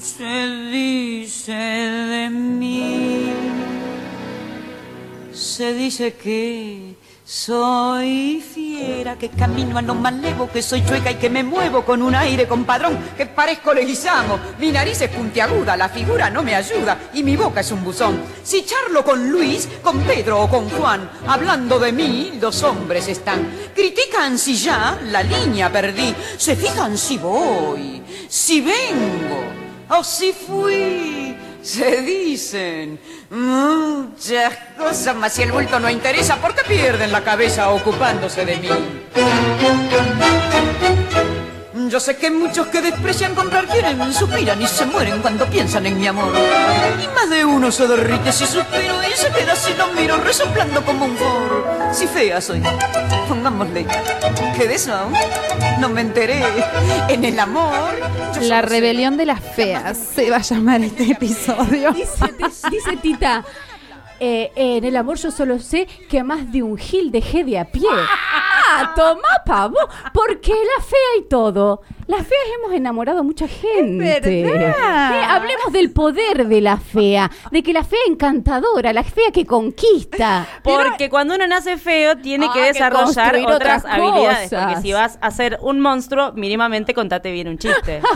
Se dice de mí. Se dice que soy fiera, que camino a lo malevo, que soy chueca y que me muevo con un aire compadrón, que parezco leguizamo. Mi nariz es puntiaguda, la figura no me ayuda y mi boca es un buzón. Si charlo con Luis, con Pedro o con Juan, hablando de mí, los hombres están. Critican si ya la línea perdí, se fijan si voy, si vengo o si fui. Se dicen muchas cosas, mas si el bulto no interesa, ¿por qué pierden la cabeza ocupándose de mí? Yo sé que muchos que desprecian comprar quieren, suspiran y se mueren cuando piensan en mi amor. Y más de uno se derrite si suspiro y se queda si lo miro resoplando como un forro. Si fea soy, pongámosle que de eso no me enteré. En el amor, La rebelión de las feas se va a llamar este episodio. Dice, dice Tita, eh, en el amor yo solo sé que más de un gil dejé de a pie. Ah, toma pavo, porque la fea y todo. Las feas hemos enamorado a mucha gente. verdad. Eh, hablemos del poder de la fea, de que la fea encantadora, la fea que conquista. Porque cuando uno nace feo, tiene Ah, que que desarrollar construir otras, otras habilidades. Porque si vas a ser un monstruo, mínimamente contate bien un chiste.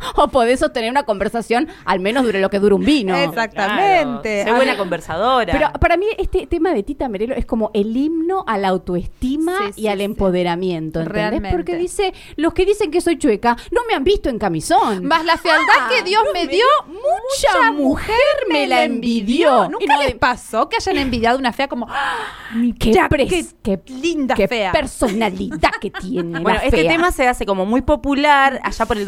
O podés sostener una conversación, al menos dure lo que dure un vino. Exactamente. Claro, sé buena conversadora. Pero para mí este tema de Tita Merelo es como el himno a la autoestima Sí, y al sí. empoderamiento, ¿entendés? Realmente. Porque dice, los que dicen que soy chueca no me han visto en camisón. Más la fealdad que Dios me dio, mucha mujer me la envidió. Y ¿Nunca no les de- pasó que hayan envidiado una fea como qué, Ya, pres- qué qué- linda qué fea? personalidad que tiene Bueno, la este fea. tema se hace como muy popular allá por el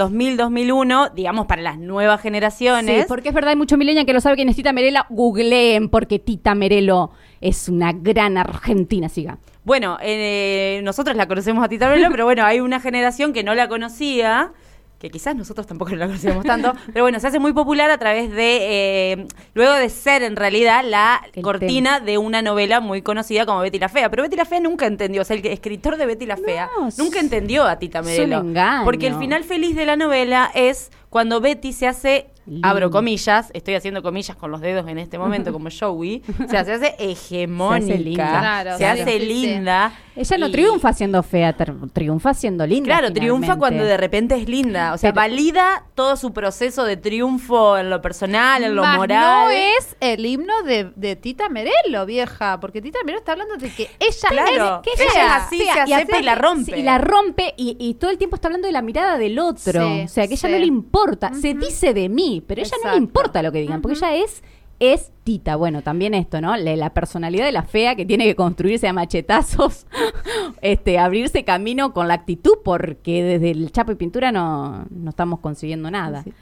2000-2001, digamos, para las nuevas generaciones. Sí, porque es verdad, hay mucho milenia que lo sabe quién es Tita Merelo. Googleen porque Tita Merelo es una gran argentina, siga. Bueno, eh, nosotros la conocemos a Tita Merelo, pero bueno, hay una generación que no la conocía, que quizás nosotros tampoco la conocíamos tanto, pero bueno, se hace muy popular a través de, eh, luego de ser en realidad la El cortina de una novela muy conocida como Betty la Fea. Pero Betty la Fea nunca entendió, o sea, el escritor de Betty la Fea No, nunca entendió a Tita Merelo. Porque el final feliz de la novela es cuando Betty se hace abro comillas, estoy haciendo comillas con los dedos en este momento como Joey, o sea, se hace hegemónica, Se hace linda. Claro, se claro. hace linda. Ella no y- triunfa siendo fea, triunfa siendo linda. Claro, triunfa cuando de repente es linda. O sea, Pero- valida todo su proceso de triunfo en lo personal, en lo Más moral. no es el himno de, de Tita Merelo, vieja, porque Tita Merelo está hablando de que ella Claro, es, que ella es así, se acepta aparte- y la rompe. y la rompe y, y todo el tiempo está hablando de la mirada del otro. Sí, o sea, que ella no le importa. Se dice de mí, pero ella no Exacto. le importa lo que digan, porque ella es es Tita. Bueno, también esto, ¿no? Le- La personalidad de la fea que tiene que construirse a machetazos, este, abrirse camino con la actitud, porque desde el chapo y pintura no, no estamos consiguiendo nada. Ay,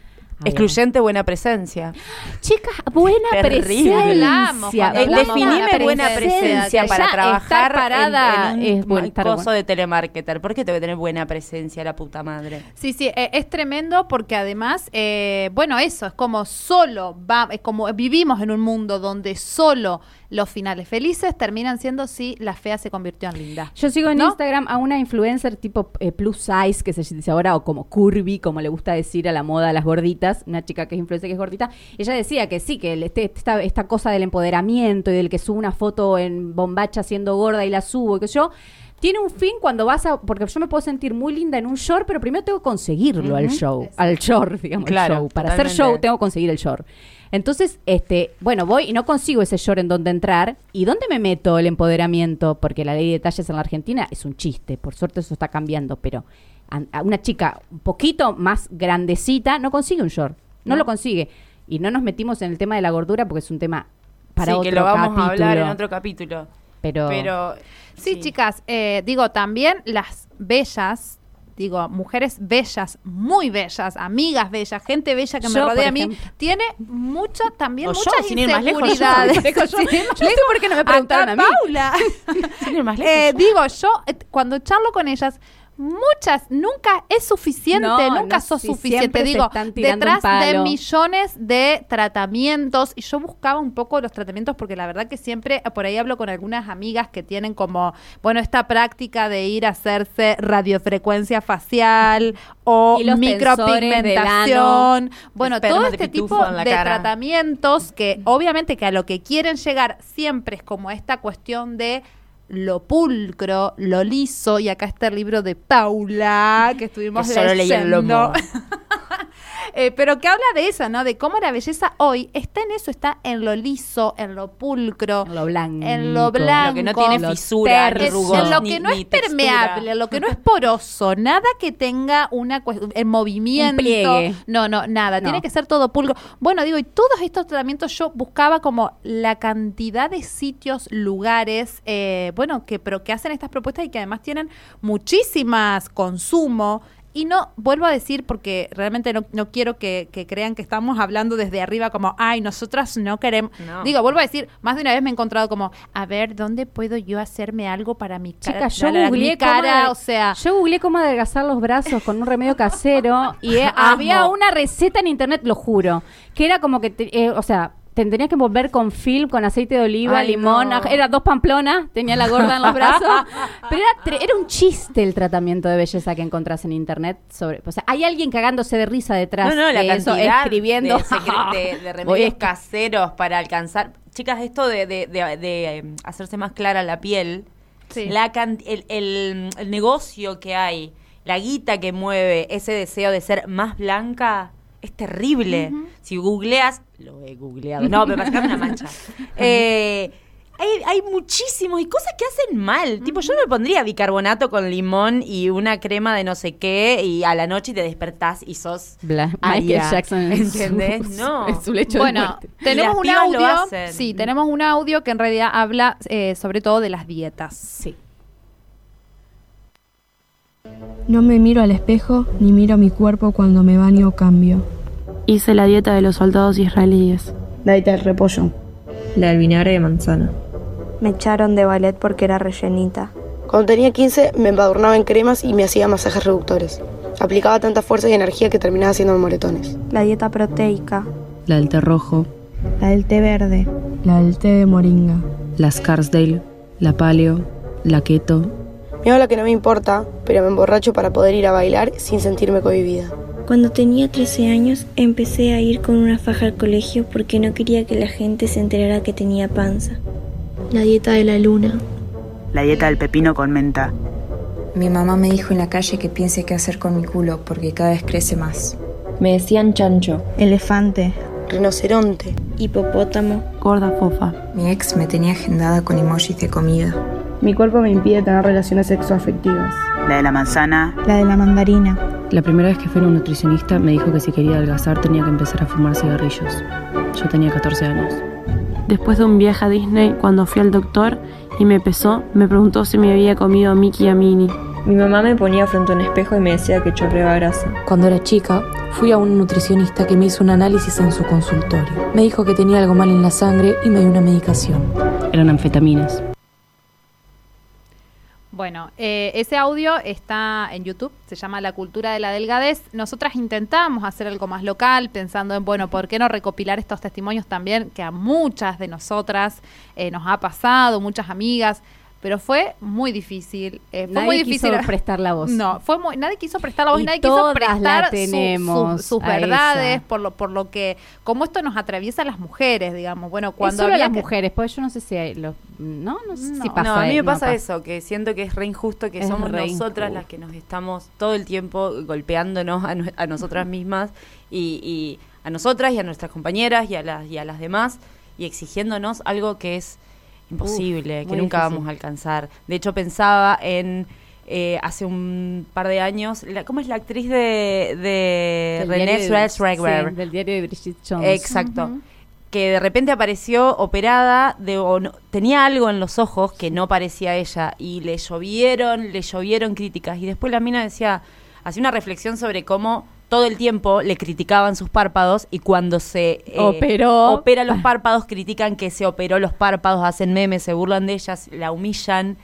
Excluyente buena presencia. Chicas, buena Terrible. presencia. Hablamos, Eh, hablamos definime de buena presencia para ya trabajar parada en, en es un bueno, estar coso bueno. de telemarketer. ¿Por qué tengo que tener buena presencia la puta madre? Sí, sí, eh, es tremendo porque además, eh, bueno, eso, es como solo, va, es como vivimos en un mundo donde solo los finales felices terminan siendo si la fea se convirtió en linda. Yo sigo en ¿No? Instagram a una influencer tipo eh, plus size, que se dice ahora, o como curvy, como le gusta decir a la moda a las gorditas, una chica que es influencer que es gordita. Ella decía que sí, que el- este, esta, esta cosa del empoderamiento y del que subo una foto en bombacha siendo gorda y la subo, y que yo. Tiene un fin cuando vas a. Porque yo me puedo sentir muy linda en un short, pero primero tengo que conseguirlo al show. Al short, digamos. Claro, show. Para hacer show tengo que conseguir el short. Entonces, este, bueno, voy y no consigo ese short en donde entrar. ¿Y dónde me meto el empoderamiento? Porque la ley de talles en la Argentina es un chiste. Por suerte eso está cambiando, pero a, a una chica un poquito más grandecita no consigue un short. No, lo consigue. Y no nos metimos en el tema de la gordura porque es un tema para sí, otro que lo vamos capítulo. a hablar en otro capítulo. Pero, Pero Sí, chicas, eh, digo, también las bellas, digo, mujeres bellas, muy bellas, amigas bellas, gente bella que me rodea a mí, ejemplo. tiene mucha, también O muchas lejos, yo. inseguridades. Lejos. no me preguntaron a mí. Paula. Sin ir más lejos, Eh, yo. digo, yo eh, cuando charlo con ellas, muchas, nunca es suficiente, No, nunca no, sos sí, suficiente. Digo, detrás de millones de tratamientos, y yo buscaba un poco los tratamientos porque la verdad que siempre, eh, por ahí hablo con algunas amigas que tienen como, bueno, esta práctica de ir a hacerse radiofrecuencia facial o micropigmentación. Bueno, todo este tipo de cara. tratamientos que obviamente que a lo que quieren llegar siempre es como esta cuestión de lo pulcro, lo liso, y acá está el libro de Paula, que estuvimos Que solo leyendo. Eh, pero que habla de eso, ¿no? De cómo la belleza hoy está en eso, está en lo liso, en lo pulcro, En lo blanco. en lo blanco, Lo que no tiene Lo fisura, ni terso. es rugos, en lo ni- que no es permeable, en lo que no es poroso, nada que tenga una en movimiento. Un pliegue. No, no, nada, No. tiene que ser todo pulcro. Bueno, digo, y todos estos tratamientos yo buscaba como la cantidad de sitios, lugares, eh, bueno, que pero que hacen estas propuestas y que además tienen muchísimas consumo. Y no, vuelvo a decir, porque realmente no, no quiero que, que crean que estamos hablando desde arriba como, ay, nosotras no queremos. No. Digo, vuelvo a decir, más de una vez me he encontrado como, a ver, ¿dónde puedo yo hacerme algo para mi cara? Chicas, yo googleé mi cara, cómo o sea, yo googleé cómo adelgazar los brazos con un remedio casero y eh, había una receta en internet, lo juro, que era como que, te- eh, o sea, tendrías que envolver con film, con aceite de oliva, Ay, limón, no. era dos pamplonas, tenía la gorda en los brazos, pero era, era un chiste el tratamiento de belleza que encontrás en internet sobre, o sea, hay alguien cagándose de risa detrás No, no, la de eso, escribiendo de, de- de Voy a remedios caseros para alcanzar. Chicas, esto de, de- eh, hacerse más clara la piel, Sí. la can- el, el- el negocio que hay, la guita que mueve ese deseo de ser más blanca, es terrible. Si googleas, lo he googleado, no, para sacarme una mancha. Eh, hay, hay muchísimos y cosas que hacen mal. Tipo, yo no me pondría bicarbonato con limón y una crema de no sé qué y a la noche te despertás y sos Bla- Michael Jackson en ¿entendés? su, No. en su lecho de bueno, muerte. tenemos un audio, sí, tenemos un audio que en realidad habla eh, sobre todo de las dietas. Sí. No me miro al espejo ni miro mi cuerpo cuando me baño o cambio. Hice la dieta de los soldados israelíes. La dieta del repollo. La del vinagre de manzana. Me echaron de ballet porque era rellenita. Cuando tenía 15 me embadurnaba en cremas y me hacía masajes reductores. Aplicaba tanta fuerza y energía que terminaba haciendo moretones. La dieta proteica. La del té rojo. La del té verde. La del té de moringa. La Scarsdale. La paleo. La keto. Me habla que no me importa, pero me emborracho para poder ir a bailar sin sentirme cohibida. Cuando tenía 13 años empecé a ir con una faja al colegio porque no quería que la gente se enterara que tenía panza. La dieta de la luna. La dieta del pepino con menta. Mi mamá me dijo en la calle que piense qué hacer con mi culo porque cada vez crece más. Me decían chancho. Elefante. Rinoceronte. Hipopótamo. Gorda fofa. Mi ex me tenía agendada con emojis de comida. Mi cuerpo me impide tener relaciones sexoafectivas. La de la manzana. La de la mandarina. La primera vez que fui a un nutricionista me dijo que si quería adelgazar tenía que empezar a fumar cigarrillos. Yo tenía 14 años. Después de un viaje a Disney, cuando fui al doctor y me pesó, me preguntó si me había comido a Mickey y a Minnie. Mi mamá me ponía frente a un espejo y me decía que chorreaba grasa. Cuando era chica, fui a un nutricionista que me hizo un análisis en su consultorio. Me dijo que tenía algo mal en la sangre y me dio una medicación. Eran anfetaminas. Bueno, eh, ese audio está en YouTube, se llama La cultura de la delgadez. Nosotras intentamos hacer algo más local, pensando en, bueno, ¿por qué no recopilar estos testimonios también que a muchas de nosotras eh, nos ha pasado, muchas amigas? Pero fue muy difícil. eh, fue Nadie muy difícil. quiso prestar la voz. No, fue muy, nadie quiso prestar la voz, Y nadie quiso prestar su- su- sus verdades, esa. por lo, por lo que, como esto nos atraviesa a las mujeres, digamos. Bueno, Cuando había las que- mujeres, pues yo no sé si hay los... No, no sé si pasa. no, a mí me pasa pasa. eso, que siento que es re injusto que Es somos nosotras injusto. las que nos estamos todo el tiempo golpeándonos a, no- a nosotras mismas y, y a nosotras y a nuestras compañeras y a las, y a las demás y exigiéndonos algo que es imposible, Uf, que nunca difícil. vamos a alcanzar. De hecho, pensaba en eh, hace un par de años, la- ¿cómo es la actriz de, de René sí, del diario de Bridget Jones. Exacto. Que de repente apareció operada, de, o no- tenía algo en los ojos que no parecía ella, y le llovieron, le llovieron críticas. Y después la mina decía, hacía una reflexión sobre cómo todo el tiempo le criticaban sus párpados y cuando se eh, Operó. opera los párpados, critican que se operó los párpados, hacen memes, se burlan de ellas, la humillan.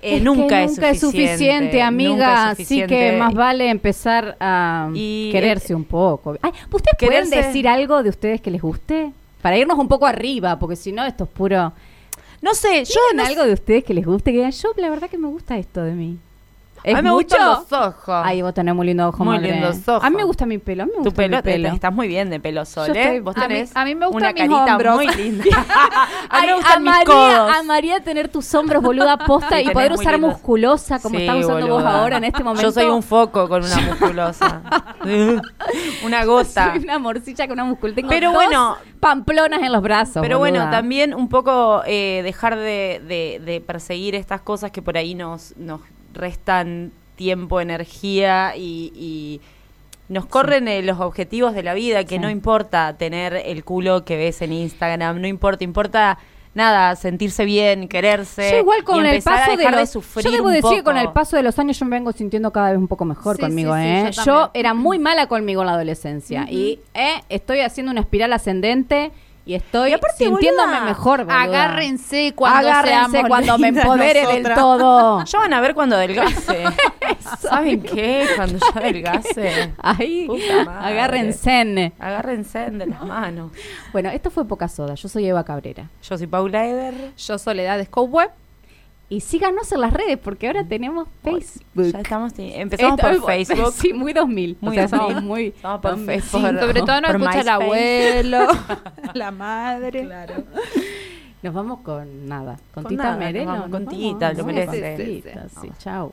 Eh, Es que nunca, nunca es suficiente, amiga. Así que más vale empezar a Y, quererse un poco. Ay, ¿Ustedes pueden decir algo de ustedes que les guste? Para irnos un poco arriba, porque si no, esto es puro. No sé, yo ¿Tienen no algo de ustedes que les guste? Que digan, yo la verdad que me gusta esto de mí. A mí me mucho? gustan los ojos. Ay, vos tenés muy lindo ojo, Muy madre. lindos ojos. A mí me gusta mi pelo. A mí me Tu gusta pelo, mi pelo. estás muy bien de pelo sol, ¿eh? estoy- Vos a mí- tenés a mí me gustan una mis carita hombros. muy linda. a mí me gustan mis amaría, codos. amaría tener tus hombros, boluda, posta Sí, y poder usar lindos. musculosa como Sí, estás usando vos ahora en este momento. Yo soy un foco con una musculosa. una gota. Soy una morcilla con una musculosa. Tengo Pero dos bueno, pamplonas en los brazos. Pero bueno, también un poco eh, dejar de, de- de perseguir estas cosas que por ahí nos, nos restan tiempo, energía y, y nos corren eh, los objetivos de la vida, que Sí. no importa tener el culo que ves en Instagram, no importa, importa nada, sentirse bien, quererse. Yo igual y con el a paso de los... sufrir yo debo decir que con el paso de los años yo me vengo sintiendo cada vez un poco mejor Sí, conmigo, sí, sí, ¿eh? yo era muy mala conmigo en la adolescencia y eh, estoy haciendo una espiral ascendente y estoy sintiéndome boluda, mejor, boluda. Agárrense cuando Agárrense seamos cuando me empodere del todo. Ya van a ver cuando adelgace. ¿Saben qué? Cuando ya adelgace. Ahí, Puta madre. agárrense. Agárrense de las manos. Bueno, esto fue Poca Soda. Yo soy Eva Cabrera. Yo soy Paula Eder. Yo Soledad Web. Y síganos en las redes porque ahora tenemos Facebook. Ya estamos, empezamos Esto- por Facebook. Sí, muy 2000. Muy o sea, 2000. somos muy... Estamos por 2000. Facebook. Sobre todo nos por escucha el MySpace. abuelo, la madre. Claro. Nos vamos con nada. Con, Con Tita nada, Merelo. nos vamos con Tita, lo Sí, merece. sí, sí, sí, chao.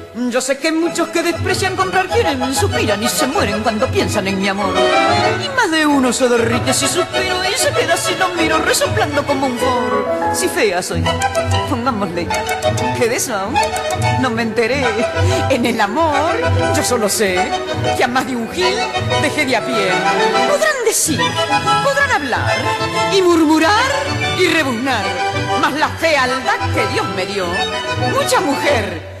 Yo sé que muchos que desprecian comprar quieren, suspiran y se mueren cuando piensan en mi amor. Y más de uno se derrite si suspiro y se queda si lo miro resoplando como un foro. Si fea soy, pongámosle, que de eso no me enteré. En el amor yo solo sé que a más de un gil dejé de a pie. Podrán decir, podrán hablar y murmurar y rebuznar, mas la fealdad que Dios me dio, mucha mujer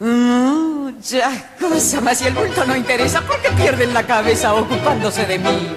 muchas cosas, mas si el bulto no interesa, ¿por qué pierden la cabeza ocupándose de mí?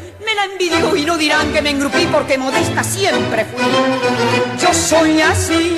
me la envidio y no dirán que me engrupí porque modesta siempre fui. Yo soy así,